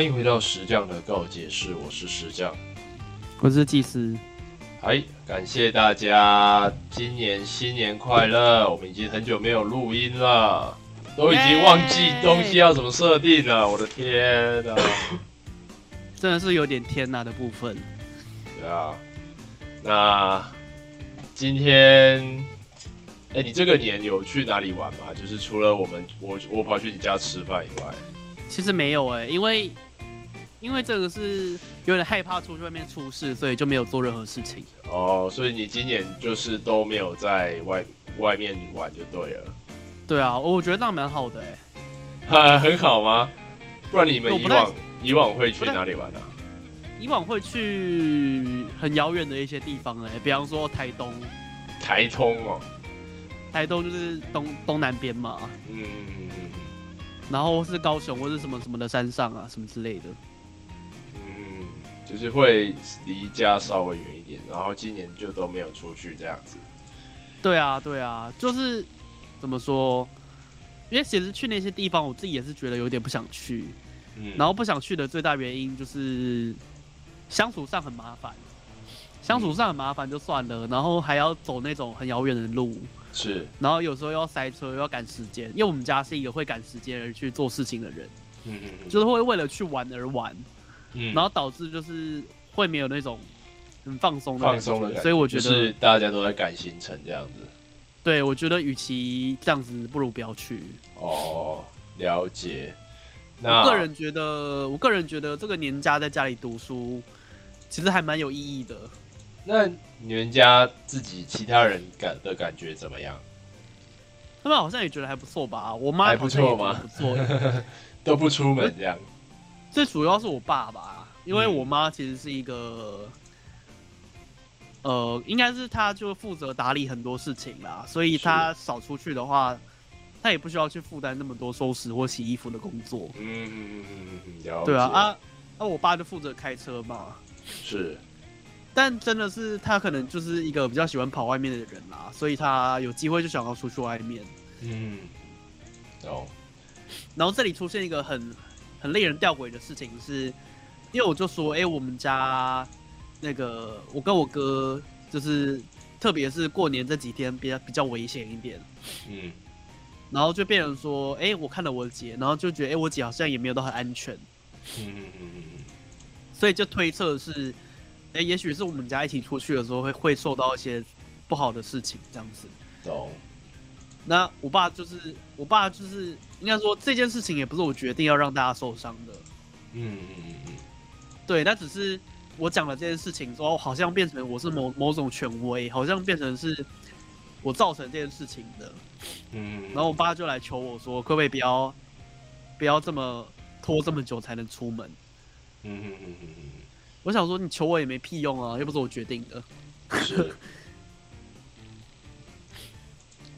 欢迎回到石匠的告解室，我是石匠。我是祭司。哎，感谢大家，今年新年快乐！我们已经很久没有录音了，都已经忘记东西要怎么设定了。我的天呐！真的是有点天呐的部分。对啊，那今天，哎，你这个年有去哪里玩吗？就是除了我们，我我跑去你家吃饭以外，其实没有哎，因为因为这个是有点害怕出去外面出事，所以就没有做任何事情。哦，所以你今年就是都没有在外外面玩就对了。对啊，我觉得那样蛮好的哎。很好吗？不然你们以往以往会去哪里玩啊？以往会去很遥远的一些地方哎，比方说台东。台东哦，台东就是东东南边嘛。嗯嗯嗯嗯。然后是高雄或是什么什么的山上啊，什么之类的。嗯，就是会离家稍微远一点，然后今年就都没有出去这样子。对啊，对啊，就是怎么说？因为其实去那些地方，我自己也是觉得有点不想去。嗯。然后不想去的最大原因就是。相处上很麻烦，相处上很麻烦就算了，然后还要走那种很遥远的路，是，然后有时候要塞车，又要赶时间，因为我们家是一个会赶时间而去做事情的人，嗯嗯，就是会为了去玩而玩，嗯，然后导致就是会没有那种很放松的放松的，所以我觉得是大家都在赶行程这样子，对，我觉得与其这样子，不如不要去。哦，了解。我个人觉得，我个人觉得这个年假在家里读书。其实还蛮有意义的。那你们家自己其他人感的感觉怎么样？他们好像也觉得还不错吧。我妈还不错吗？不错，都不出门这样。最主要是我爸爸，因为我妈其实是一个，呃，应该是他就负责打理很多事情啦，所以他少出去的话，他也不需要去负担那么多收拾或洗衣服的工作。嗯嗯嗯嗯嗯，对啊啊，那我爸就负责开车嘛。是，但真的是他可能就是一个比较喜欢跑外面的人啦，所以他有机会就想要出去外面。嗯，哦，然后这里出现一个很很令人吊诡的事情，是因为我就说，哎，我们家那个我跟我哥就是，特别是过年这几天比较比较危险一点。嗯，然后就变成说，哎，我看了我姐，然后就觉得，哎，我姐好像也没有都很安全。嗯嗯嗯嗯。所以就推测是，哎，也许是我们家一起出去的时候会会受到一些不好的事情，这样子。懂。那我爸就是，我爸就是应该说这件事情也不是我决定要让大家受伤的。嗯嗯嗯嗯。对，那只是我讲了这件事情之后，好像变成我是某某种权威，好像变成是我造成这件事情的。嗯。然后我爸就来求我说，可不可以不要不要这么拖这么久才能出门？嗯嗯嗯嗯嗯，我想说你求我也没屁用啊，又不是我决定的。是。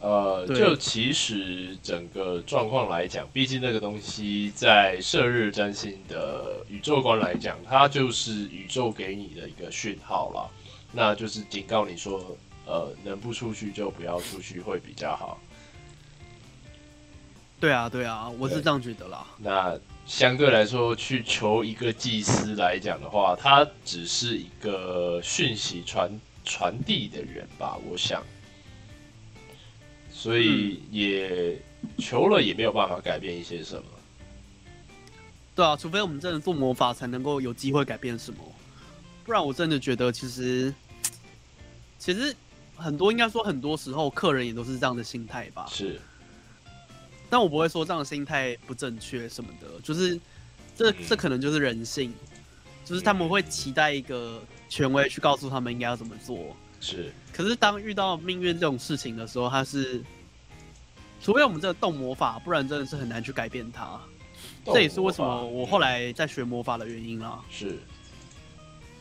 呃，就其实整个状况来讲，毕竟那个东西在射日占星的宇宙观来讲，它就是宇宙给你的一个讯号了，那就是警告你说，呃，能不出去就不要出去会比较好。对啊，对啊，我是这样觉得啦。那。相对来说，去求一个祭司来讲的话，他只是一个讯息传传递的人吧，我想，所以也求了也没有办法改变一些什么。对啊，除非我们真的做魔法才能够有机会改变什么，不然我真的觉得其实其实很多应该说很多时候客人也都是这样的心态吧。是。但我不会说这样的心态不正确什么的，就是这这可能就是人性，就是他们会期待一个权威去告诉他们应该要怎么做。是，可是当遇到命运这种事情的时候，它是除非我们这个动魔法，不然真的是很难去改变它。这也是为什么我后来在学魔法的原因啦。是。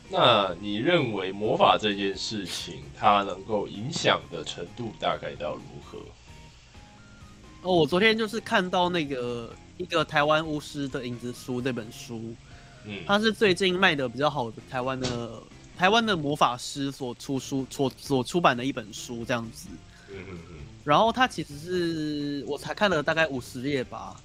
那你认为魔法这件事情，它能够影响的程度大概到如何？哦，我昨天就是看到那个一个台湾巫师的影子书这本书，嗯，它是最近卖的比较好的台湾的台湾的魔法师所出书所所出版的一本书这样子，嗯嗯嗯，然后它其实是我才看了大概五十页吧，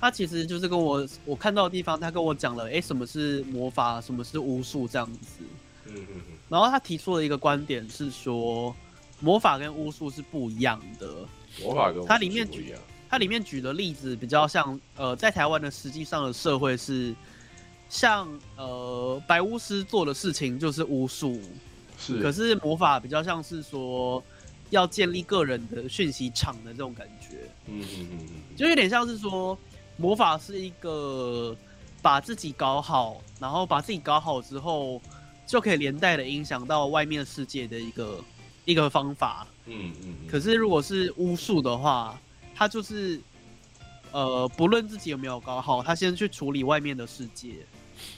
他其实就是跟我我看到的地方，他跟我讲了，哎，什么是魔法，什么是巫术这样子。嗯嗯嗯。然后他提出了一个观点是说，魔法跟巫术是不一样的。魔法跟它里面举，它里面举的例子比较像，呃，在台湾的实际上的社会是，像呃白巫师做的事情就是巫术，是。可是魔法比较像是说，要建立个人的讯息场的这种感觉。嗯嗯嗯嗯。就有点像是说。魔法是一个把自己搞好，然后把自己搞好之后，就可以连带的影响到外面世界的一个一个方法。嗯嗯。可是如果是巫术的话，他就是呃，不论自己有没有搞好，他先去处理外面的世界。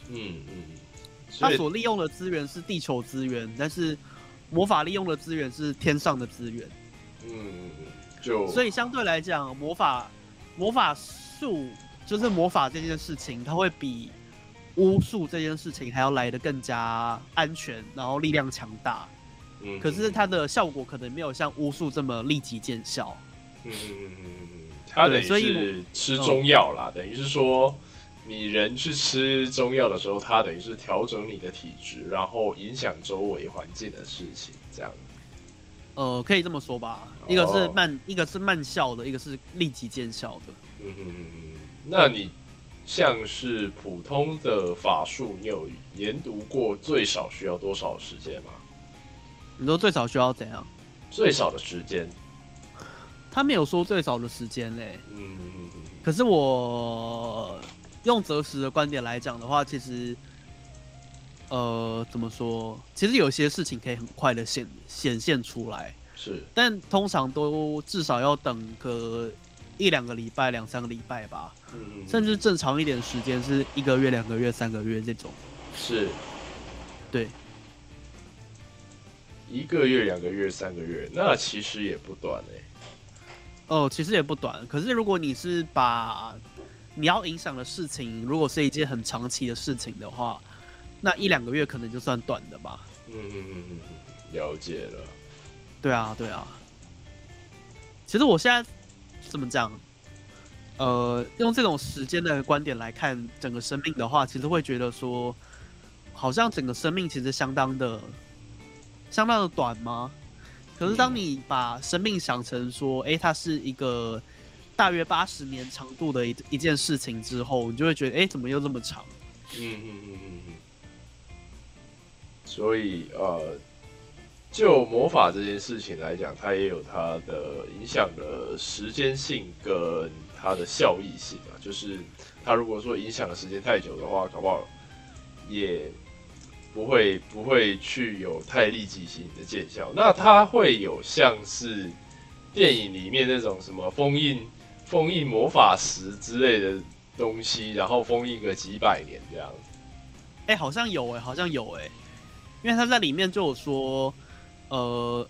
嗯嗯。他所利用的资源是地球资源，但是魔法利用的资源是天上的资源。嗯嗯嗯。就所以相对来讲，魔法魔法。术就是魔法这件事情，它会比巫术这件事情还要来的更加安全，然后力量强大。嗯，可是它的效果可能没有像巫术这么立即见效。嗯嗯嗯嗯嗯，它等于是吃中药啦，等于是说你人去吃中药的时候，它等于是调整你的体质，然后影响周围环境的事情，这样。呃，可以这么说吧，一个是慢，一个是慢效的，一个是立即见效的。嗯嗯嗯那你像是普通的法术，你有研读过最少需要多少时间吗？你说最少需要怎样？最少的时间？他没有说最少的时间嘞。嗯嗯嗯。可是我用择时的观点来讲的话，其实，呃，怎么说？其实有些事情可以很快的显显现出来。是。但通常都至少要等个。一两个礼拜，两三个礼拜吧，甚至正常一点时间是一个月、两个月、三个月这种。是，对，一个月、两个月、三个月，那其实也不短哎。哦，其实也不短。可是如果你是把你要影响的事情，如果是一件很长期的事情的话，那一两个月可能就算短的吧。嗯嗯嗯嗯，了解了。对啊，对啊。其实我现在。怎么讲？呃，用这种时间的观点来看整个生命的话，其实会觉得说，好像整个生命其实相当的、相当的短吗？可是当你把生命想成说，哎，它是一个大约八十年长度的一一件事情之后，你就会觉得，哎，怎么又这么长？嗯嗯嗯嗯嗯。所以，呃。就魔法这件事情来讲，它也有它的影响的时间性跟它的效益性啊。就是它如果说影响的时间太久的话，搞不好也不会不会去有太立即性的见效。那它会有像是电影里面那种什么封印封印魔法石之类的东西，然后封印个几百年这样子。哎，好像有哎，好像有哎，因为他在里面就有说。呃，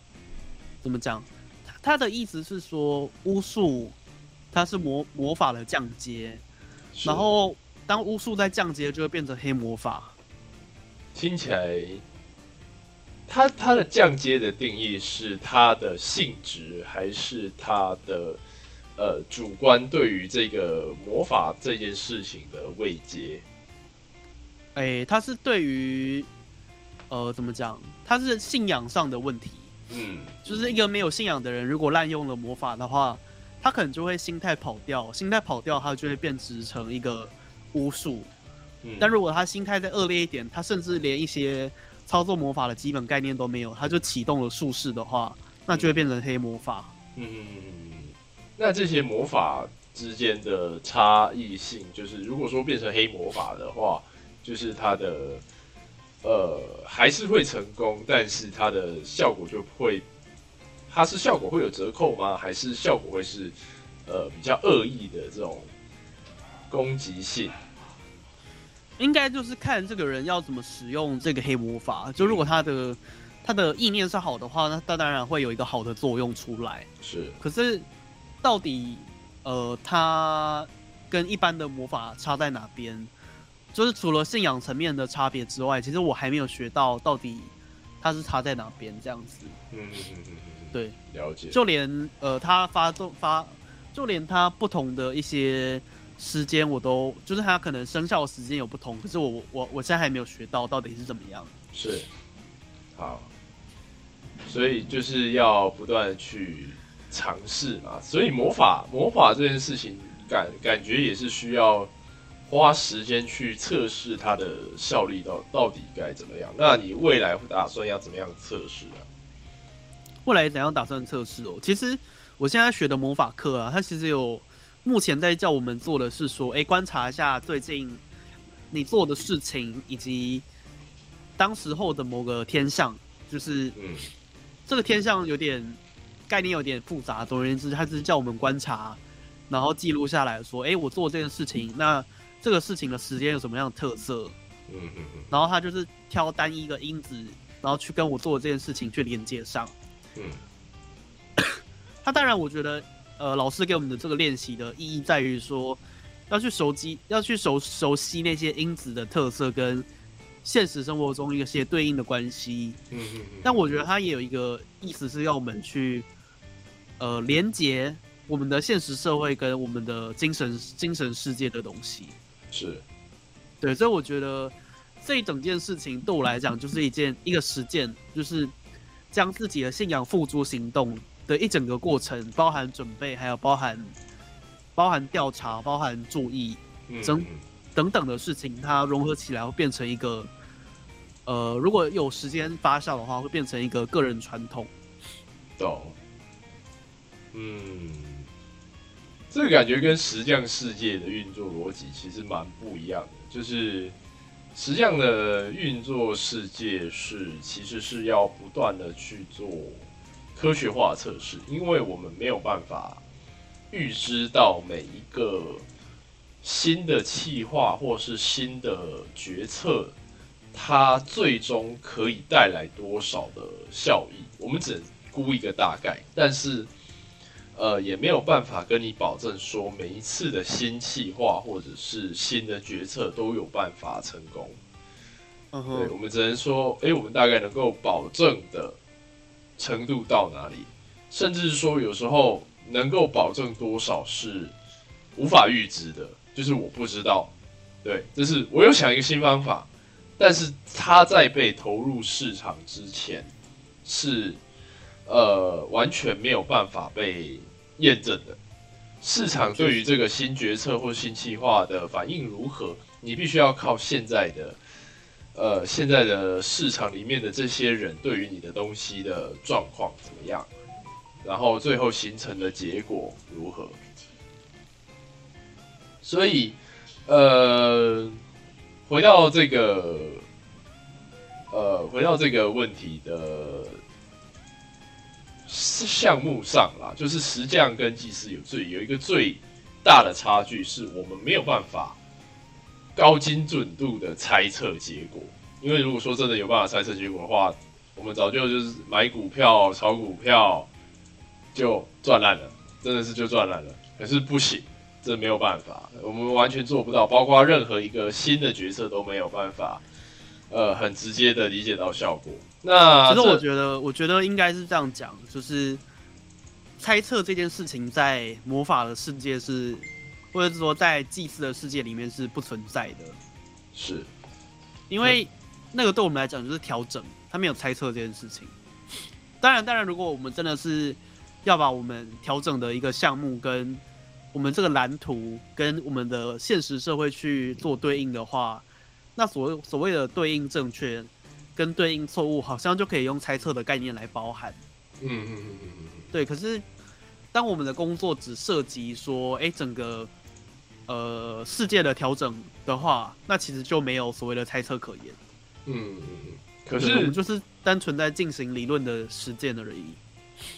怎么讲？他的意思是说，巫术它是魔魔法的降阶，然后当巫术在降阶，就会变成黑魔法。听起来，它它的降阶的定义是它的性质，还是它的呃主观对于这个魔法这件事情的慰藉？哎，他是对于。呃，怎么讲？他是信仰上的问题。嗯，就是一个没有信仰的人，如果滥用了魔法的话，他可能就会心态跑掉，心态跑掉，他就会变质成一个巫术。嗯，但如果他心态再恶劣一点，他甚至连一些操作魔法的基本概念都没有，他就启动了术士的话，那就会变成黑魔法。嗯嗯嗯嗯。那这些魔法之间的差异性，就是如果说变成黑魔法的话，就是它的。呃，还是会成功，但是它的效果就会，它是效果会有折扣吗？还是效果会是呃比较恶意的这种攻击性？应该就是看这个人要怎么使用这个黑魔法。就如果他的他的意念是好的话，那他当然会有一个好的作用出来。是，可是到底呃，它跟一般的魔法差在哪边？就是除了信仰层面的差别之外，其实我还没有学到到底它是差在哪边这样子。嗯嗯嗯嗯嗯，对，了解。就连呃，它发动发，就连它不同的一些时间我都就是它可能生效的时间有不同，可是我我我现在还没有学到到底是怎么样。是，好，所以就是要不断的去尝试嘛。所以魔法魔法这件事情感感觉也是需要花时间去测试它的效力到到底该怎么样。那你未来会打算要怎么样测试啊？未来怎样打算测试哦？其实我现在学的魔法课啊，它其实有目前在叫我们做的是说，哎，观察一下最近你做的事情，以及当时候的某个天象，就是嗯这个天象有点概念有点复杂。总而言之，它是叫我们观察，然后记录下来说，哎，我做这件事情，那这个事情的时间有什么样的特色？嗯嗯嗯。然后他就是挑单一个因子，然后去跟我做这件事情去连接上。嗯，他当然，我觉得，呃，老师给我们的这个练习的意义在于说，要去熟悉，要去熟熟悉那些因子的特色跟现实生活中一些对应的关系。嗯嗯嗯。但我觉得他也有一个意思是要我们去，呃，连接我们的现实社会跟我们的精神精神世界的东西。是，对，所以我觉得这一整件事情对我来讲就是一件一个实践，就是。将自己的信仰付诸行动的一整个过程，包含准备，还有包含包含调查，包含注意，等等等的事情，它融合起来会变成一个，呃，如果有时间发酵的话，会变成一个个人传统。懂。嗯，这个感觉跟石匠世界的运作逻辑其实蛮不一样的，就是。实际上的运作世界是，其实是要不断的去做科学化测试，因为我们没有办法预知到每一个新的计划或是新的决策，它最终可以带来多少的效益。我们只能估一个大概，但是。呃，也没有办法跟你保证说每一次的新计划或者是新的决策都有办法成功。嗯对，我们只能说，哎，我们大概能够保证的程度到哪里，甚至是说有时候能够保证多少是无法预知的，就是我不知道。对，就是我有想一个新方法，但是它在被投入市场之前是呃完全没有办法被。验证的市场对于这个新决策或新计划的反应如何？你必须要靠现在的，呃，现在的市场里面的这些人对于你的东西的状况怎么样，然后最后形成的结果如何？所以，呃，回到这个，呃，回到这个问题的。是项目上啦，就是石匠跟技师有最有一个最大的差距，是我们没有办法高精准度的猜测结果。因为如果说真的有办法猜测结果的话，我们早就就是买股票、炒股票就赚烂了，真的是就赚烂了。可是不行，这没有办法，我们完全做不到，包括任何一个新的角色都没有办法，呃，很直接的理解到效果。那其实我觉得，我觉得应该是这样讲，就是猜测这件事情在魔法的世界是，或者是说在祭祀的世界里面是不存在的。是，因为那个对我们来讲就是调整，他没有猜测这件事情。当然，当然，如果我们真的是要把我们调整的一个项目跟我们这个蓝图跟我们的现实社会去做对应的话，那所所谓的对应正确。跟对应错误好像就可以用猜测的概念来包含。嗯嗯嗯嗯嗯。对，可是当我们的工作只涉及说，哎，整个呃世界的调整的话，那其实就没有所谓的猜测可言。嗯嗯嗯。可是我们就是单纯在进行理论的实践而已。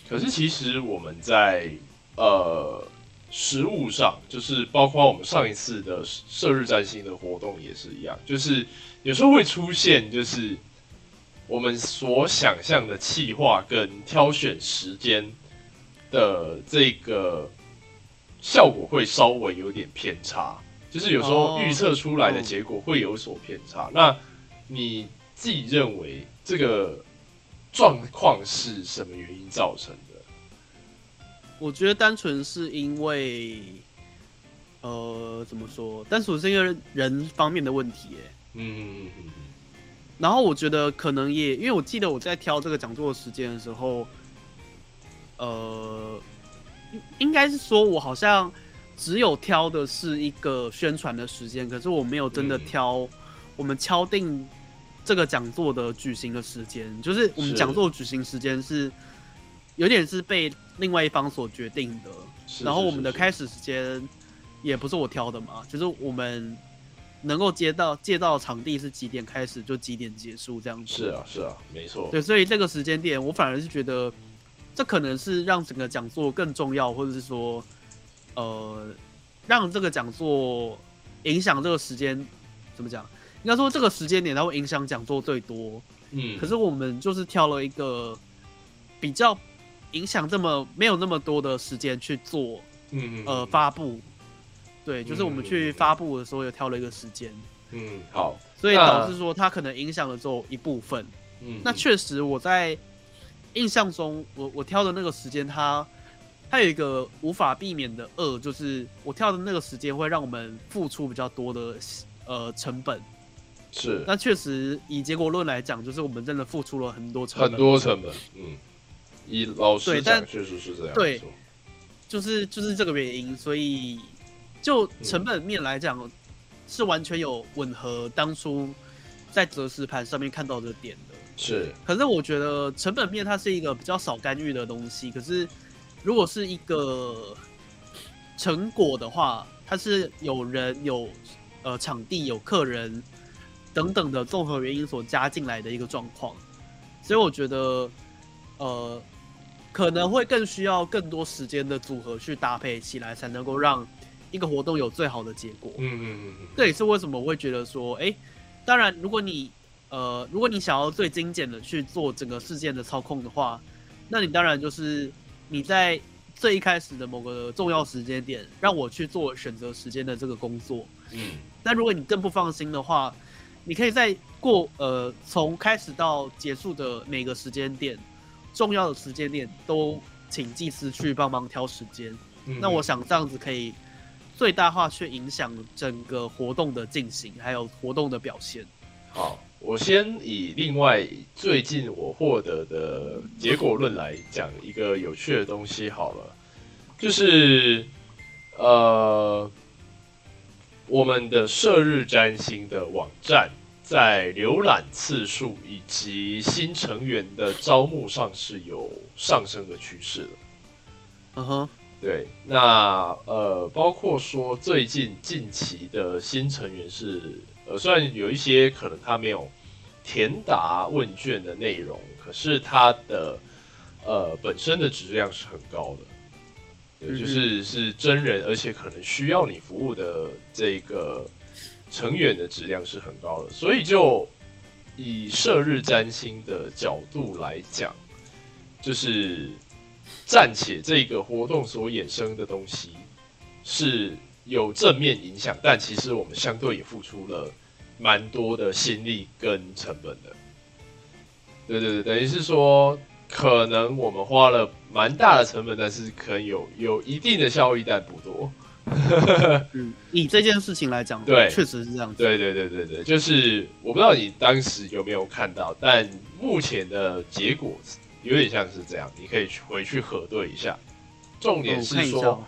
可是其实我们在呃实物上，就是包括我们上一次的射日占星的活动也是一样，就是有时候会出现就是。我们所想象的气划跟挑选时间的这个效果会稍微有点偏差，就是有时候预测出来的结果会有所偏差。那你自己认为这个状况是什么原因造成的？我觉得单纯是因为呃，怎么说？单纯是因为人方面的问题，哎，嗯嗯嗯嗯。然后我觉得可能也，因为我记得我在挑这个讲座的时间的时候，呃，应该是说我好像只有挑的是一个宣传的时间，可是我没有真的挑我们敲定这个讲座的举行的时间，就是我们讲座举行时间是有点是被另外一方所决定的，然后我们的开始时间也不是我挑的嘛，就是我们。能够接到借到场地是几点开始就几点结束这样子。是啊，是啊，没错。对，所以这个时间点，我反而是觉得，这可能是让整个讲座更重要，或者是说，呃，让这个讲座影响这个时间怎么讲？应该说这个时间点它会影响讲座最多。嗯。可是我们就是挑了一个比较影响这么没有那么多的时间去做，嗯嗯，呃，发布。对，就是我们去发布的时候，有挑了一个时间。嗯，好，所以导致说它可能影响了之后一部分。嗯，那确实我在印象中，我我挑的那个时间，它它有一个无法避免的恶，就是我挑的那个时间会让我们付出比较多的呃成本。是，那确实以结果论来讲，就是我们真的付出了很多成本，很多成本。嗯，以老实讲，确实是这样。对，就是就是这个原因，所以。就成本面来讲，是完全有吻合当初在择时盘上面看到的点的。是，可是我觉得成本面它是一个比较少干预的东西。可是如果是一个成果的话，它是有人有呃场地有客人等等的综合原因所加进来的一个状况。所以我觉得呃可能会更需要更多时间的组合去搭配起来，才能够让。一个活动有最好的结果，嗯嗯嗯嗯，这也是为什么我会觉得说，哎，当然，如果你呃，如果你想要最精简的去做整个事件的操控的话，那你当然就是你在最一开始的某个重要时间点让我去做选择时间的这个工作，嗯，那如果你更不放心的话，你可以在过呃从开始到结束的每个时间点，重要的时间点都请技师去帮忙挑时间，那我想这样子可以。最大化去影响整个活动的进行，还有活动的表现。好，我先以另外最近我获得的结果论来讲一个有趣的东西好了，就是呃，我们的射日占星的网站在浏览次数以及新成员的招募上是有上升的趋势的。嗯哼。对，那呃，包括说最近近期的新成员是，呃，虽然有一些可能他没有填答问卷的内容，可是他的呃本身的质量是很高的，对，就是是真人，而且可能需要你服务的这个成员的质量是很高的，所以就以射日占星的角度来讲，就是。暂且这个活动所衍生的东西是有正面影响，但其实我们相对也付出了蛮多的心力跟成本的。对对对，等于是说，可能我们花了蛮大的成本，但是可能有有一定的效益，但不多。嗯，以这件事情来讲，对，确实是这样子。对对对对对，就是我不知道你当时有没有看到，但目前的结果。有点像是这样，你可以去回去核对一下。重点是说，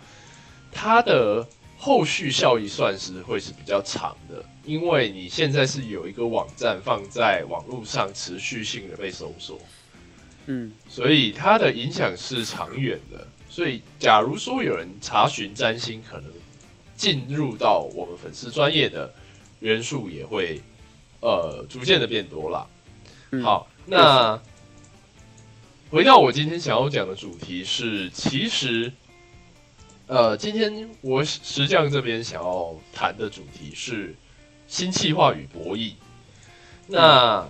它的后续效益算是会是比较长的，因为你现在是有一个网站放在网络上持续性的被搜索，嗯，所以它的影响是长远的。所以，假如说有人查询占星，可能进入到我们粉丝专业的人数也会呃逐渐的变多了。好，那。回到我今天想要讲的主题是，其实，呃，今天我石匠这边想要谈的主题是新气化与博弈。那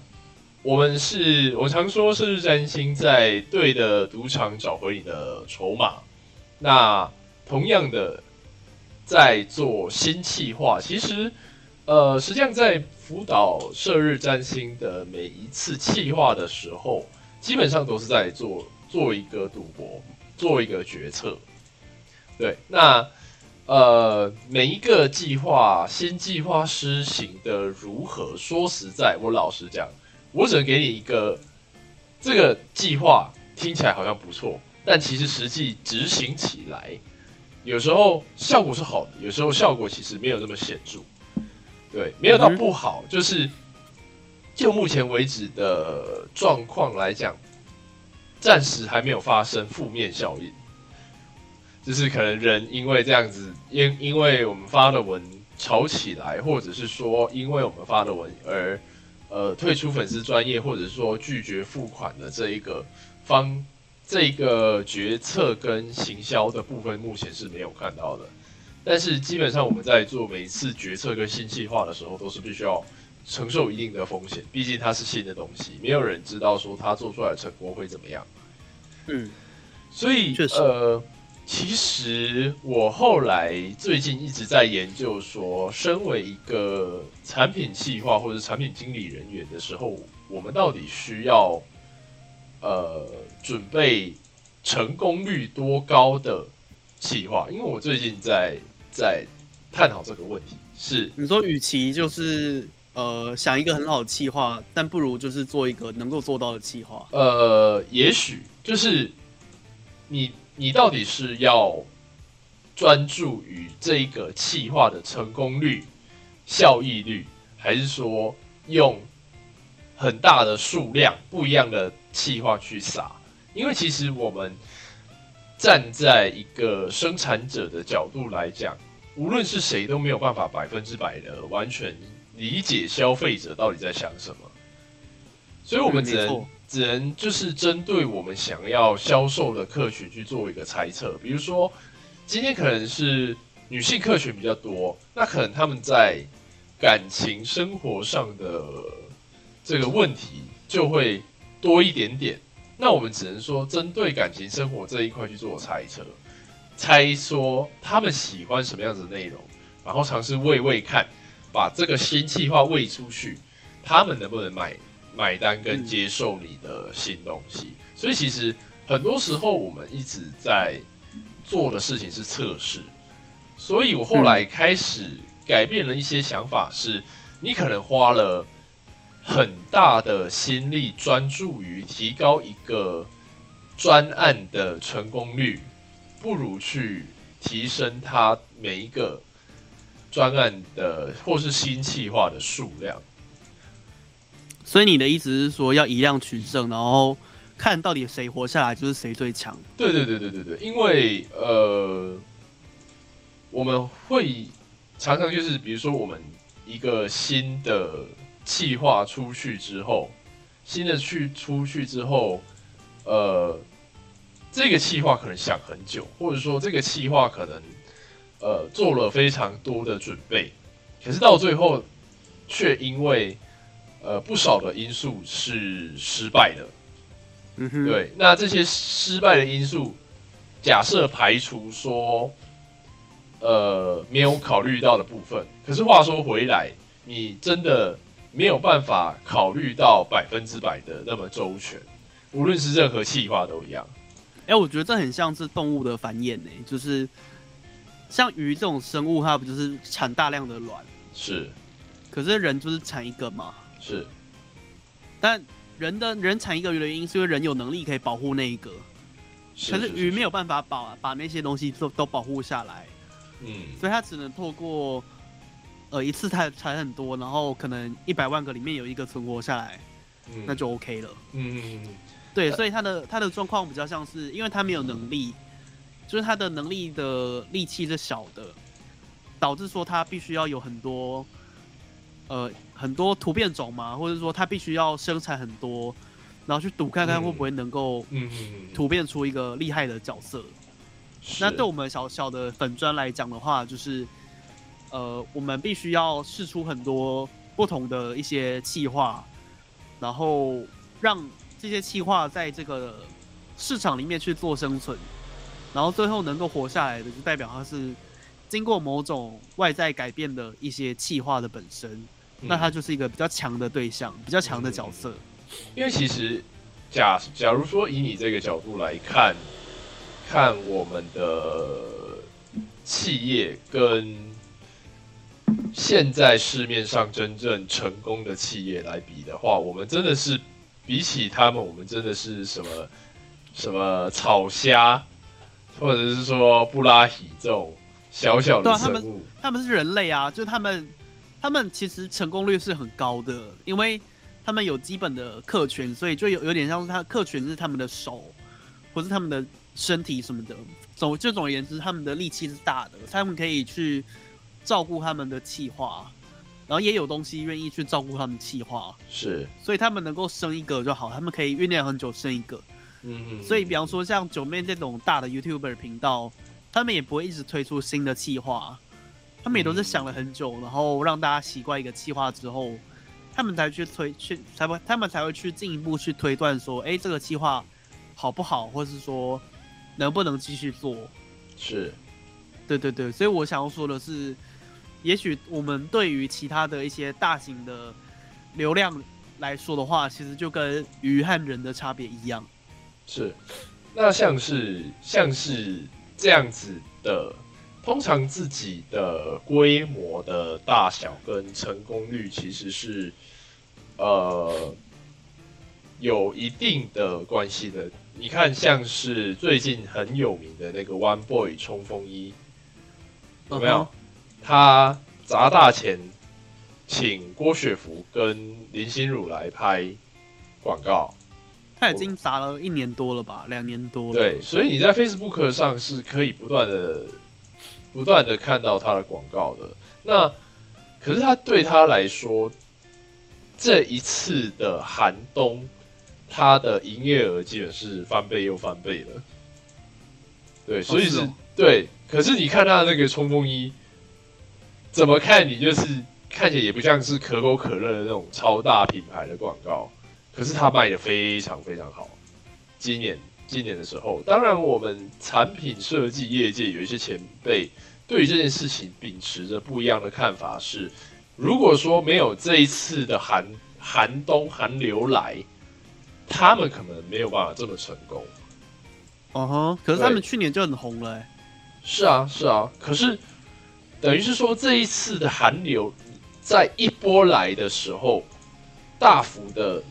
我们是我常说是占星在对的赌场找回你的筹码。那同样的，在做新气化，其实，呃，实际上在辅导射日占星的每一次气化的时候。基本上都是在做做一个赌博，做一个决策。对，那呃，每一个计划新计划施行的如何？说实在，我老实讲，我只能给你一个这个计划听起来好像不错，但其实实际执行起来，有时候效果是好的，有时候效果其实没有那么显著。对，没有到不好，就是就目前为止的状况来讲。暂时还没有发生负面效应，就是可能人因为这样子，因因为我们发的文吵起来，或者是说因为我们发的文而呃退出粉丝专业，或者说拒绝付款的这一个方，这个决策跟行销的部分，目前是没有看到的。但是基本上我们在做每一次决策跟新计划的时候，都是必须要。承受一定的风险，毕竟它是新的东西，没有人知道说它做出来的成果会怎么样。嗯，所以呃，其实我后来最近一直在研究说，身为一个产品企划或者产品经理人员的时候，我们到底需要呃准备成功率多高的企划？因为我最近在在探讨这个问题。是你说，与其就是。呃，想一个很好的计划，但不如就是做一个能够做到的计划。呃，也许就是你，你到底是要专注于这一个计划的成功率、效益率，还是说用很大的数量不一样的计划去撒？因为其实我们站在一个生产者的角度来讲，无论是谁都没有办法百分之百的完全。理解消费者到底在想什么，所以我们只能只能就是针对我们想要销售的客群去做一个猜测。比如说，今天可能是女性客群比较多，那可能他们在感情生活上的这个问题就会多一点点。那我们只能说针对感情生活这一块去做猜测，猜说他们喜欢什么样子的内容，然后尝试喂喂看。把这个新计划喂出去，他们能不能买买单跟接受你的新东西？所以其实很多时候我们一直在做的事情是测试。所以我后来开始改变了一些想法，是你可能花了很大的心力专注于提高一个专案的成功率，不如去提升它每一个。专案的或是新计划的数量，所以你的意思是说要以量取胜，然后看到底谁活下来就是谁最强。对对对对对对，因为呃，我们会常常就是比如说我们一个新的计划出去之后，新的去出去之后，呃，这个计划可能想很久，或者说这个计划可能。呃，做了非常多的准备，可是到最后却因为呃不少的因素是失败的。嗯哼，对，那这些失败的因素，假设排除说呃没有考虑到的部分，可是话说回来，你真的没有办法考虑到百分之百的那么周全，无论是任何计划都一样。哎，我觉得这很像是动物的繁衍呢，就是。像鱼这种生物，它不就是产大量的卵？是。可是人就是产一个嘛？是。但人的人产一个鱼的原因，是因为人有能力可以保护那一个。可是鱼没有办法把把那些东西都都保护下来。嗯。所以它只能透过，呃，一次产产很多，然后可能一百万个里面有一个存活下来，那就 OK 了。嗯。对，所以它的它的状况比较像是，因为它没有能力。就是他的能力的力气是小的，导致说他必须要有很多，呃，很多突变种嘛，或者说他必须要生产很多，然后去赌看看会不会能够嗯突变出一个厉害的角色。那对我们小小的粉砖来讲的话，就是呃，我们必须要试出很多不同的一些计划，然后让这些计划在这个市场里面去做生存。然后最后能够活下来的，就代表他是经过某种外在改变的一些气化的本身，那他就是一个比较强的对象，比较强的角色。因为其实，假假如说以你这个角度来看，看我们的企业跟现在市面上真正成功的企业来比的话，我们真的是比起他们，我们真的是什么什么草虾，或者是说布拉提这种小小的生物。他们是人类啊，就他们，他们其实成功率是很高的，因为他们有基本的客群，所以就有有点像是他客群是他们的手，或是他们的身体什么的。总就总而言之，他们的力气是大的，他们可以去照顾他们的气化，然后也有东西愿意去照顾他们气化，是，所以他们能够生一个就好，他们可以酝酿很久生一个，嗯，所以比方说像九妹这种大的 YouTuber 频道，他们也不会一直推出新的计划，他们也都是想了很久，然后让大家习惯一个计划之后，他们才去推去才不他们才会去进一步去推断说，哎，这个计划好不好，或是说。能不能继续做？是，对对对，所以我想要说的是，也许我们对于其他的一些大型的流量来说的话，其实就跟鱼和人的差别一样。是，那像是像是这样子的，通常自己的规模的大小跟成功率其实是呃有一定的关系的。你看，像是最近很有名的那个 One Boy 冲锋衣，有没有？他砸大钱请郭雪芙跟林心如来拍广告，他已经打了一年多了吧，两年多。对，所以你在 Facebook 上是可以不断的、不断的看到他的广告的。那可是他对他来说，这一次的寒冬。他的营业额基本是翻倍又翻倍了，对，所以是对。可是你看他的那个冲锋衣，怎么看你就是看起来也不像是可口可乐的那种超大品牌的广告，可是它卖的非常非常好。今年今年的时候，当然我们产品设计业界有一些前辈对于这件事情秉持着不一样的看法，是如果说没有这一次的寒寒冬寒流来。他们可能没有办法这么成功，哦哼，可是他们去年就很红了，是啊是啊，可是等于是说这一次的寒流在一波来的时候，大幅的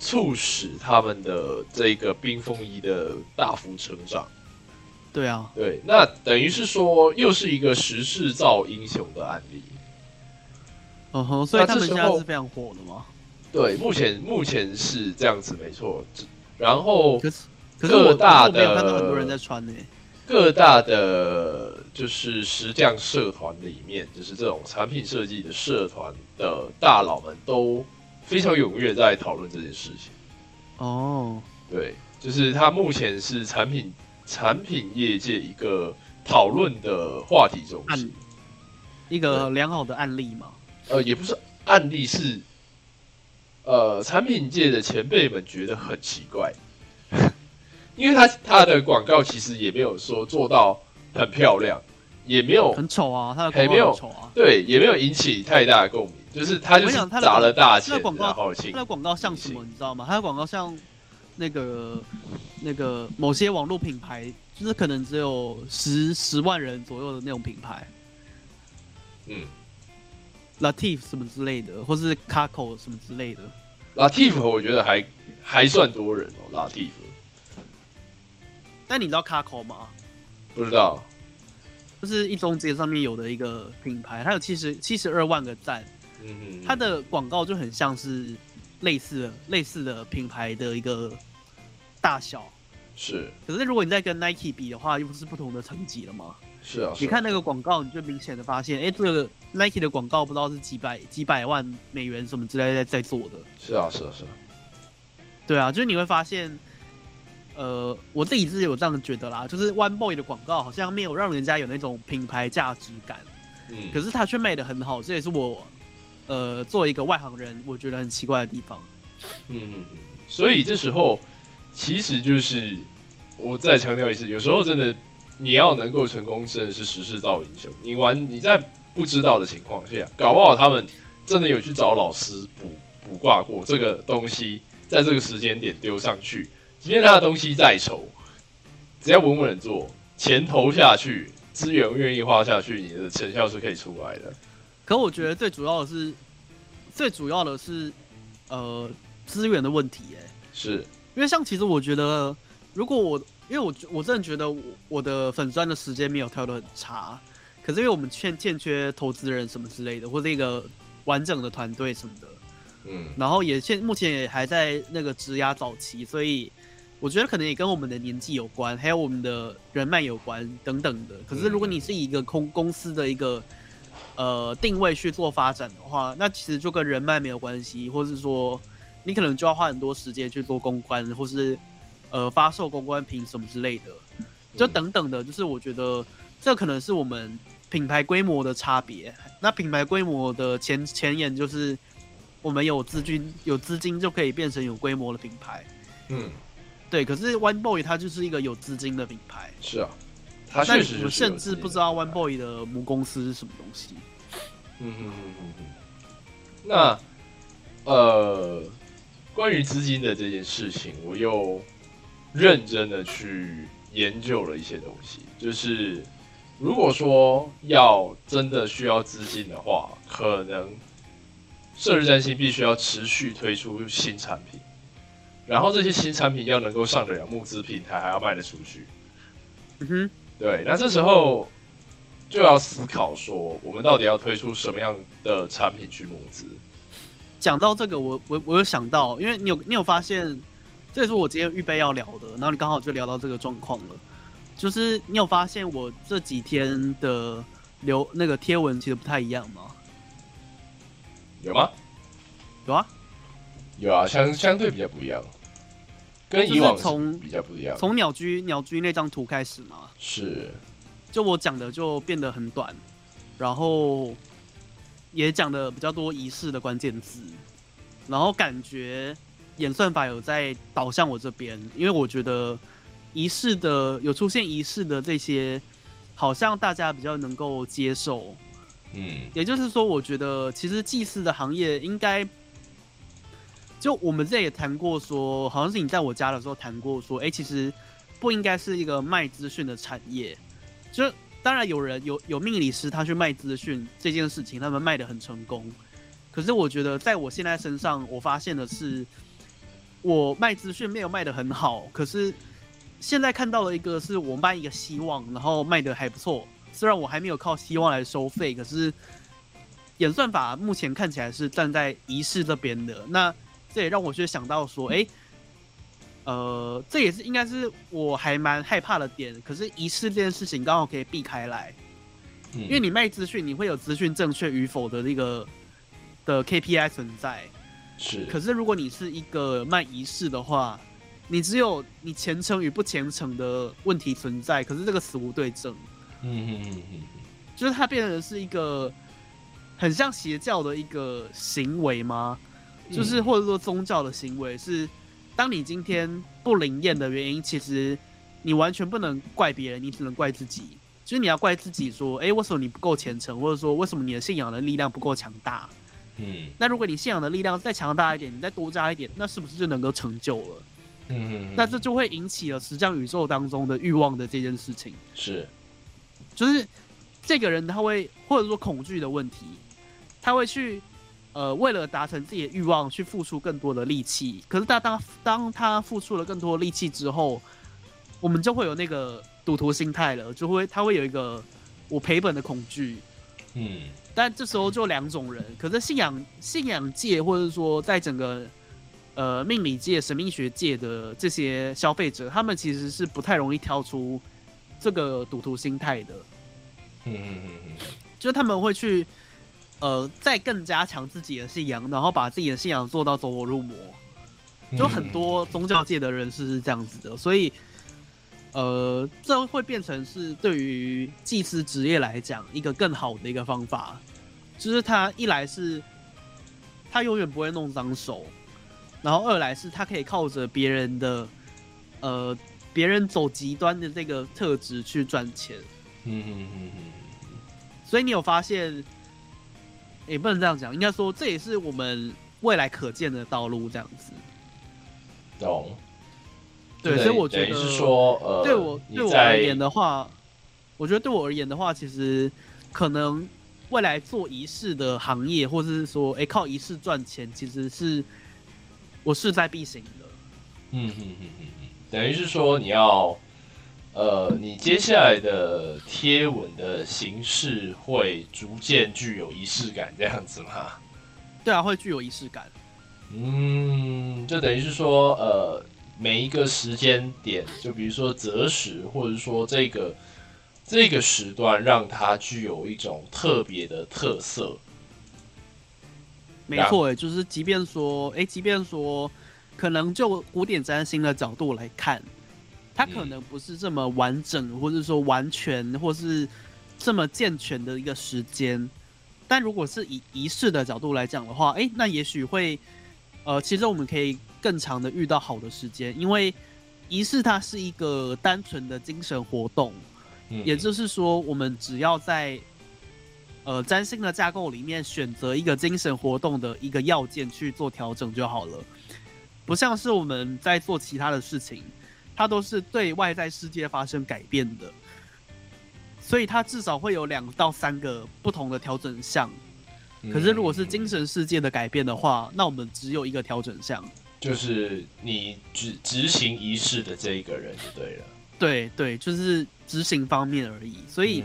促使他们的这个冰封衣的大幅成长，对啊，对，那等于是说又是一个时势造英雄的案例，哦哼，所以他们现在是非常火的吗？对，目前目前是这样子，没错。然后，可是各大的看到很多人在穿呢。各大的就是石匠社团里面，就是这种产品设计的社团的大佬们都非常踊跃在讨论这件事情。哦，对，就是它目前是产品产品业界一个讨论的话题中心，一个良好的案例嘛？呃，也不是案例，是。呃，产品界的前辈们觉得很奇怪，因为他他的广告其实也没有说做到很漂亮，也没有很丑啊，他的广告很丑啊，对，也没有引起太大的共鸣，就是他就是砸了大钱，广告他的广告像什么，你知道吗？他的广告像那个那个某些网络品牌，就是可能只有十十万人左右的那种品牌，嗯，Latif 什么之类的，或是 Caco 什么之类的。Latif 我觉得还还算多人哦，，Latif。但你知道卡口吗？不知道，就是一中街上面有的一个品牌，它有七十七十二万个赞。嗯嗯。它的广告就很像是类似的类似的品牌的一个大小。是。可是如果你再跟 Nike 比的话，又不是不同的层级了吗？是啊。你看那个广告，你就明显的发现，哎，这个。Nike 的广告不知道是几百几百万美元什么之类在在做的。是啊，是啊，是啊。对啊，就是你会发现，呃，我自己是有这样觉得啦，就是 One Boy 的广告好像没有让人家有那种品牌价值感，嗯，可是他却卖的很好，这也是我，呃，作为一个外行人，我觉得很奇怪的地方。嗯嗯嗯。所以这时候，其实就是我再强调一次，有时候真的你要能够成功，真的是时势造英雄。你玩你在。不知道的情况下，搞不好他们真的有去找老师补补挂过这个东西，在这个时间点丢上去，即便他的东西再丑，只要稳稳做，钱投下去，资源愿意花下去，你的成效是可以出来的。可我觉得最主要的是，最主要的是，呃，资源的问题。哎，是因为像其实我觉得，如果我，因为我我真的觉得我的粉钻的时间没有跳得很差，可是因为我们欠欠缺投资人什么之类的，或者一个完整的团队什么的，嗯，然后也现目前也还在那个质押早期，所以。我觉得可能也跟我们的年纪有关，还有我们的人脉有关等等的。可是如果你是以一个空公司的一个呃定位去做发展的话，那其实就跟人脉没有关系，或是说你可能就要花很多时间去做公关，或是呃发售公关品什么之类的，就等等的。就是我觉得这可能是我们品牌规模的差别。那品牌规模的前前沿就是我们有资金，有资金就可以变成有规模的品牌。嗯。对，可是 One Boy 它就是一个有资金的品牌。是啊，它确实。我甚至不知道 One Boy 的母公司是什么东西。嗯嗯嗯嗯嗯。那呃，关于资金的这件事情，我又认真的去研究了一些东西。就是如果说要真的需要资金的话，可能射日占星必须要持续推出新产品。然后这些新产品要能够上得了募资平台，还要卖得出去。嗯哼，对，那这时候就要思考说，我们到底要推出什么样的产品去募资？讲到这个，我我我有想到，因为你有你有发现，这也是我今天预备要聊的，然后你刚好就聊到这个状况了，就是你有发现我这几天的留那个贴文其实不太一样吗？有吗？有啊，有啊，相相对比较不一样。跟以往从比较不一样，从鸟居鸟居那张图开始嘛，是，就我讲的就变得很短，然后也讲的比较多仪式的关键字，然后感觉演算法有在导向我这边，因为我觉得仪式的有出现仪式的这些，好像大家比较能够接受，嗯，也就是说，我觉得其实祭祀的行业应该。就我们这也谈过，说好像是你在我家的时候谈过，说哎，其实不应该是一个卖资讯的产业。就当然有人有有命理师他去卖资讯这件事情，他们卖的很成功。可是我觉得在我现在身上，我发现的是，我卖资讯没有卖的很好。可是现在看到了一个是我卖一个希望，然后卖的还不错。虽然我还没有靠希望来收费，可是演算法目前看起来是站在仪式这边的。那这也让我去想到说，哎，呃，这也是应该是我还蛮害怕的点。可是仪式这件事情刚好可以避开来，因为你卖资讯，你会有资讯正确与否的那个的 KPI 存在。是。可是如果你是一个卖仪式的话，你只有你虔诚与不虔诚的问题存在。可是这个死无对证。嗯嗯嗯嗯。就是它变成是一个很像邪教的一个行为吗？就是或者说宗教的行为是，当你今天不灵验的原因，其实你完全不能怪别人，你只能怪自己。就是你要怪自己说，哎，为什么你不够虔诚，或者说为什么你的信仰的力量不够强大？嗯，那如果你信仰的力量再强大一点，你再多加一点，那是不是就能够成就了？嗯，那这就会引起了实际上宇宙当中的欲望的这件事情。是，就是这个人他会或者说恐惧的问题，他会去。呃，为了达成自己的欲望，去付出更多的力气。可是他当当他付出了更多力气之后，我们就会有那个赌徒心态了，就会他会有一个我赔本的恐惧。嗯，但这时候就两种人。可是信仰信仰界，或者说在整个呃命理界、神秘学界的这些消费者，他们其实是不太容易跳出这个赌徒心态的。嗯嗯嗯嗯，就他们会去。呃，再更加强自己的信仰，然后把自己的信仰做到走火入魔，就很多宗教界的人士是这样子的，所以，呃，这会变成是对于祭司职业来讲一个更好的一个方法，就是他一来是，他永远不会弄脏手，然后二来是他可以靠着别人的，呃，别人走极端的这个特质去赚钱。嗯嗯嗯嗯。所以你有发现？也不能这样讲，应该说这也是我们未来可见的道路，这样子。懂。对，所以我觉得是说，呃，对我对我而言的话，我觉得对我而言的话，其实可能未来做仪式的行业，或者是说，哎，靠仪式赚钱，其实是我势在必行的。嗯嗯嗯嗯嗯，等于是说你要，呃，你接下来的贴文的形式会逐渐具有仪式感，这样子吗？对啊，会具有仪式感。嗯，就等于是说，呃，每一个时间点，就比如说择时，或者说这个这个时段，让它具有一种特别的特色。没错，哎，就是即便说，哎，即便说，可能就古典占星的角度来看，它可能不是这么完整，或者说完全，或是这么健全的一个时间。但如果是以仪式的角度来讲的话，哎，那也许会。呃，其实我们可以更长的遇到好的时间，因为仪式它是一个单纯的精神活动，也就是说，我们只要在呃占星的架构里面选择一个精神活动的一个要件去做调整就好了，不像是我们在做其他的事情，它都是对外在世界发生改变的，所以它至少会有两到三个不同的调整项。可是，如果是精神世界的改变的话，那我们只有一个调整项，就是你执执行仪式的这一个人就对了。对对，就是执行方面而已。所以，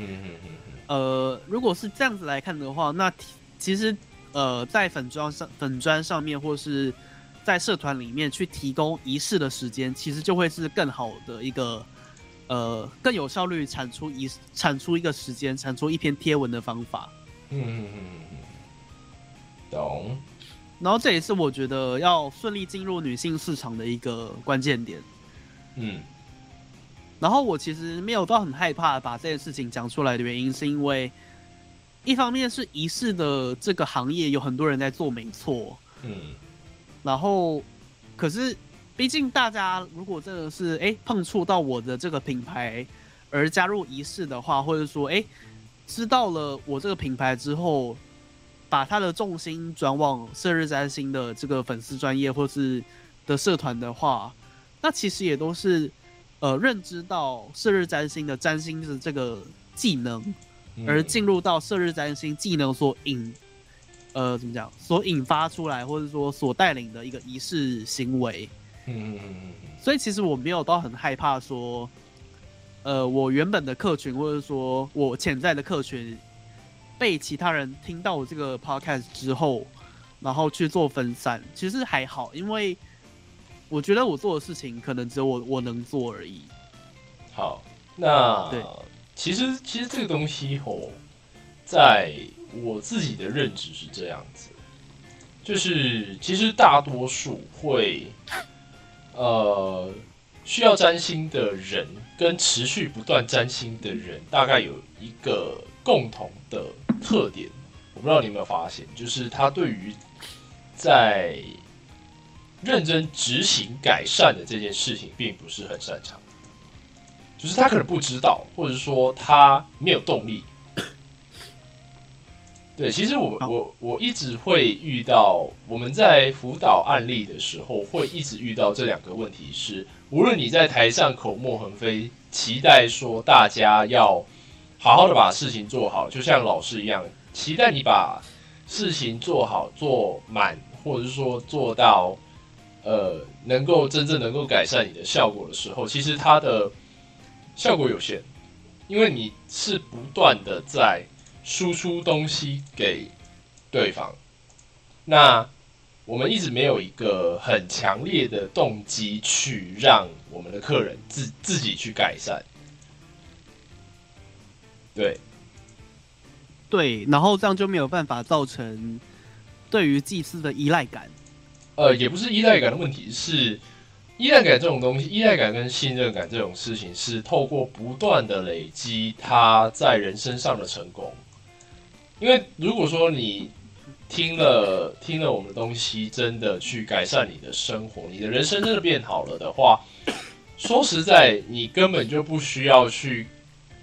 呃，如果是这样子来看的话，那其实呃，在粉砖上、粉砖上面，或是在社团里面去提供仪式的时间，其实就会是更好的一个呃，更有效率产出仪产出一个时间、产出一篇贴文的方法。嗯嗯嗯。懂，然后这也是我觉得要顺利进入女性市场的一个关键点。嗯，然后我其实没有到很害怕把这件事情讲出来的原因，是因为一方面是仪式的这个行业有很多人在做，没错。嗯，然后可是毕竟大家如果真的是哎碰触到我的这个品牌而加入仪式的话，或者说哎知道了我这个品牌之后。把他的重心转往射日占星的这个粉丝专业或是的社团的话，那其实也都是呃认知到射日占星的占星的这个技能，而进入到射日占星技能所引呃怎么讲所引发出来或者说所带领的一个仪式行为。嗯嗯嗯嗯。所以其实我没有到很害怕说，呃我原本的客群或者说我潜在的客群。被其他人听到我这个 podcast 之后，然后去做分散，其实还好，因为我觉得我做的事情可能只有我我能做而已。好，那对，其实其实这个东西吼，在我自己的认知是这样子，就是其实大多数会呃需要占星的人，跟持续不断占星的人，大概有一个共同的。特点，我不知道你有没有发现，就是他对于在认真执行改善的这件事情，并不是很擅长。就是他可能不知道，或者说他没有动力。对，其实我我我一直会遇到，我们在辅导案例的时候，会一直遇到这两个问题：是无论你在台上口沫横飞，期待说大家要。好好的把事情做好，就像老师一样，期待你把事情做好、做满，或者是说做到，呃，能够真正能够改善你的效果的时候，其实它的效果有限，因为你是不断的在输出东西给对方，那我们一直没有一个很强烈的动机去让我们的客人自自己去改善。对，对，然后这样就没有办法造成对于祭司的依赖感。呃，也不是依赖感的问题，是依赖感这种东西，依赖感跟信任感这种事情，是透过不断的累积，他在人身上的成功。因为如果说你听了听了我们的东西，真的去改善你的生活，你的人生真的变好了的话，说实在，你根本就不需要去。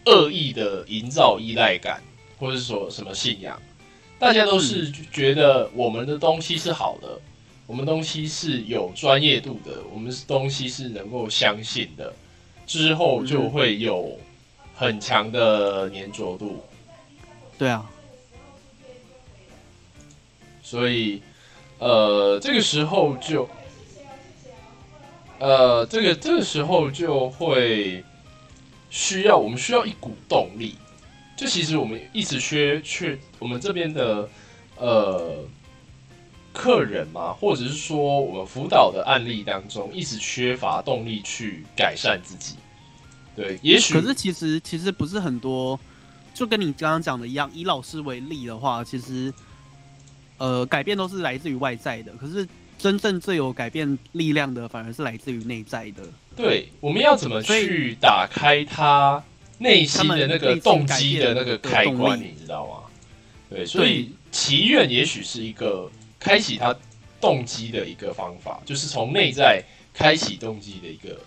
恶意的营造依赖感，或者说什么信仰，大家都是觉得我们的东西是好的，我们东西是有专业度的，我们东西是能够相信的，之后就会有很强的粘着度。对啊，所以呃，这个时候就呃，这个这个时候就会需要我们需要一股动力。就其实我们一直缺缺我们这边的呃。客人嘛，或者是说我们辅导的案例当中，一直缺乏动力去改善自己。对，也许可是其实其实不是很多，就跟你刚刚讲的一样，以老师为例的话，其实呃改变都是来自于外在的，可是真正最有改变力量的，反而是来自于内在的。对，我们要怎么去打开他内心的那个动机的那个开关，你知道吗？对，所以祈愿也许是一个。开启他动机的一个方法，就是从内在开启动机的一个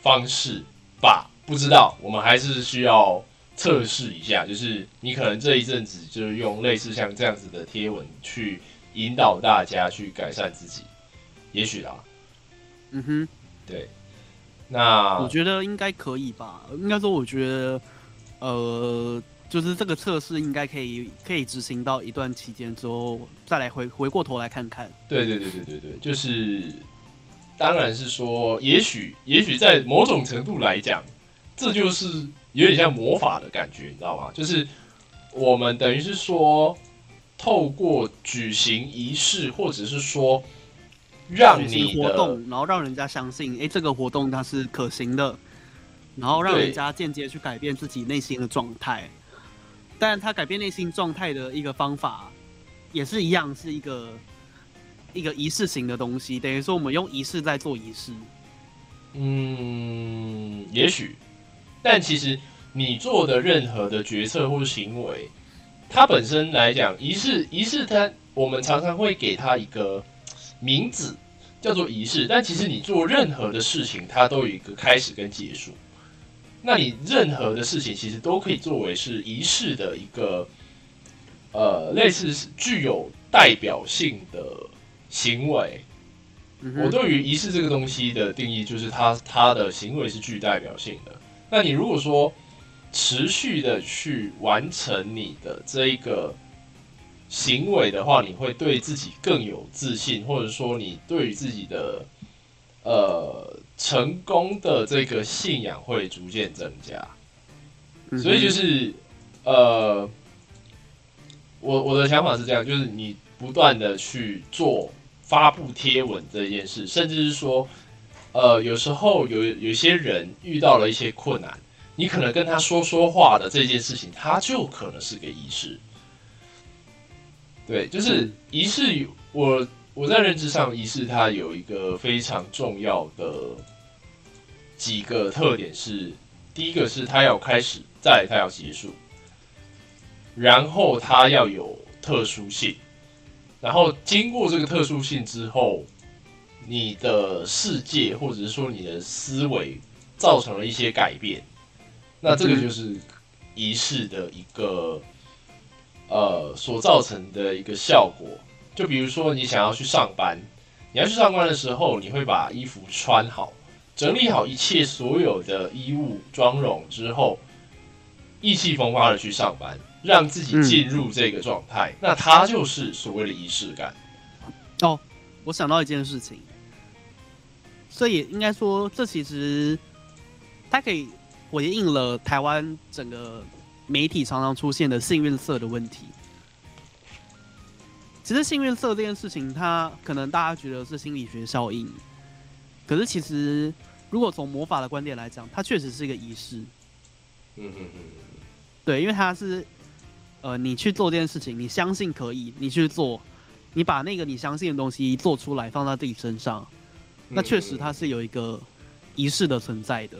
方式吧。不知道，我们还是需要测试一下。就是你可能这一阵子就是用类似像这样子的贴文去引导大家去改善自己，也许啦。嗯哼，对。那我觉得应该可以吧。应该说，我觉得，呃。就是这个测试应该可以可以执行到一段期间之后，再来回回过头来看看。对对对对对对，就是，当然是说，也许也许在某种程度来讲，这就是有点像魔法的感觉，你知道吗？就是我们等于是说，透过举行仪式，或者是说让你活动，然后让人家相信，哎，这个活动它是可行的，然后让人家间接去改变自己内心的状态。但他改变内心状态的一个方法，也是一样，是一个一个仪式型的东西。等于说，我们用仪式在做仪式。嗯，也许。但其实你做的任何的决策或行为，它本身来讲，仪式仪式，它我们常常会给它一个名字，叫做仪式。但其实你做任何的事情，它都有一个开始跟结束。那你任何的事情其实都可以作为是仪式的一个，呃，类似是具有代表性的行为。我对于仪式这个东西的定义就是，它它的行为是具代表性的。那你如果说持续的去完成你的这一个行为的话，你会对自己更有自信，或者说你对于自己的呃。成功的这个信仰会逐渐增加，所以就是呃，我我的想法是这样，就是你不断的去做发布贴文这件事，甚至是说，呃，有时候有有些人遇到了一些困难，你可能跟他说说话的这件事情，他就可能是个仪式。对，就是仪式，我我在认知上，仪式它有一个非常重要的。几个特点是：第一个是它要开始，再它要结束，然后它要有特殊性，然后经过这个特殊性之后，你的世界或者是说你的思维造成了一些改变，那这个就是仪式的一个呃所造成的一个效果。就比如说你想要去上班，你要去上班的时候，你会把衣服穿好。整理好一切所有的衣物妆容之后，意气风发的去上班，让自己进入这个状态，那它就是所谓的仪式感。哦，我想到一件事情，所以应该说，这其实它可以回应了台湾整个媒体常常出现的幸运色的问题。其实幸运色这件事情，它可能大家觉得是心理学效应，可是其实。如果从魔法的观点来讲，它确实是一个仪式。嗯嗯嗯。对，因为它是，呃，你去做这件事情，你相信可以，你去做，你把那个你相信的东西做出来，放在自己身上，那确实它是有一个仪式的存在的。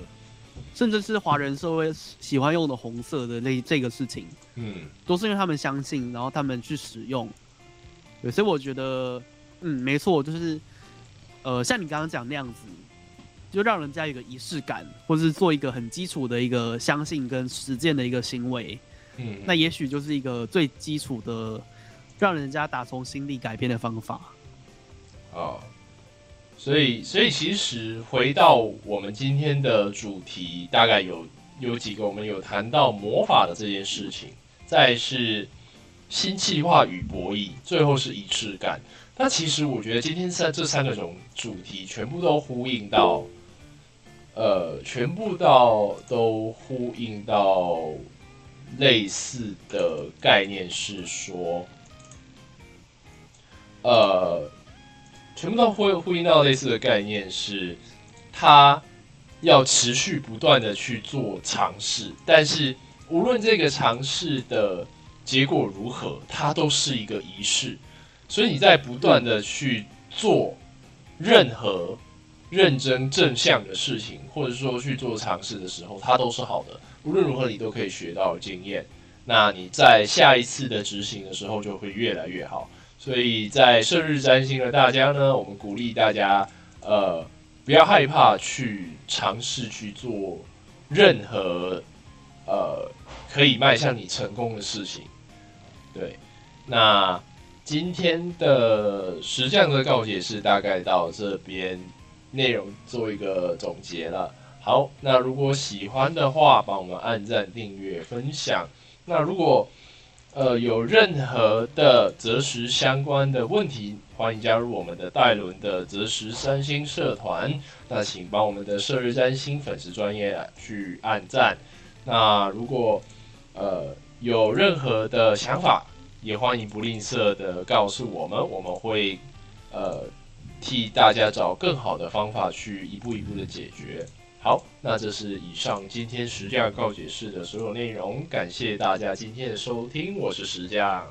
甚至是华人社会喜欢用的红色的那这个事情，嗯，都是因为他们相信，然后他们去使用。对，所以我觉得，嗯，没错，就是，呃，像你刚刚讲那样子。就让人家有个仪式感，或者是做一个很基础的一个相信跟实践的一个行为，嗯，那也许就是一个最基础的，让人家打从心底改变的方法。哦，所以，所以其实回到我们今天的主题，大概有有几个我们有谈到魔法的这件事情，再是新气化与博弈，最后是仪式感。那其实我觉得今天三这三个种主题全部都呼应到，呃，全部到都呼应到类似的概念，是说，呃，全部都呼呼应到类似的概念是，它要持续不断的去做尝试，但是无论这个尝试的结果如何，它都是一个仪式。所以你在不断的去做任何认真正向的事情，或者说去做尝试的时候，它都是好的。无论如何，你都可以学到经验。那你在下一次的执行的时候，就会越来越好。所以在射日占星的大家呢，我们鼓励大家，呃，不要害怕去尝试去做任何呃可以迈向你成功的事情。对，那。今天的石匠的告解是大概到这边，内容做一个总结了。好，那如果喜欢的话，帮我们按赞、订阅、分享。那如果呃有任何的择时相关的问题，欢迎加入我们的戴伦的择时三星社团。那请帮我们的射日占星粉丝专业去按赞。那如果呃有任何的想法，也欢迎不吝啬的告诉我们，我们会呃替大家找更好的方法去一步一步的解决。好，那这是以上今天石匠告解室的所有内容，感谢大家今天的收听，我是石匠，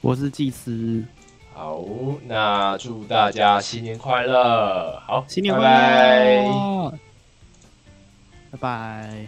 我是祭司。好，那祝大家新年快乐！好，新年快乐，拜拜。